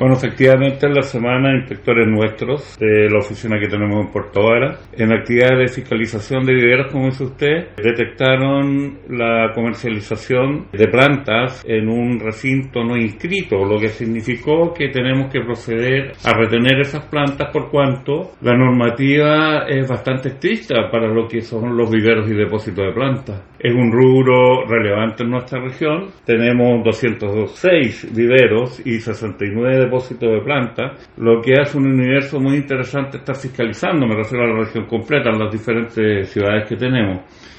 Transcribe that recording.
Bueno, efectivamente en la semana inspectores nuestros de la oficina que tenemos en Puerto Vara, en actividades de fiscalización de viveros, como dice usted, detectaron la comercialización de plantas en un recinto no inscrito, lo que significó que tenemos que proceder a retener esas plantas por cuanto la normativa es bastante estricta para lo que son los viveros y depósitos de plantas. Es un rubro relevante en nuestra región. Tenemos 206 viveros y 69 depósitos de plantas, lo que hace un universo muy interesante estar fiscalizando, me refiero a la región completa, en las diferentes ciudades que tenemos.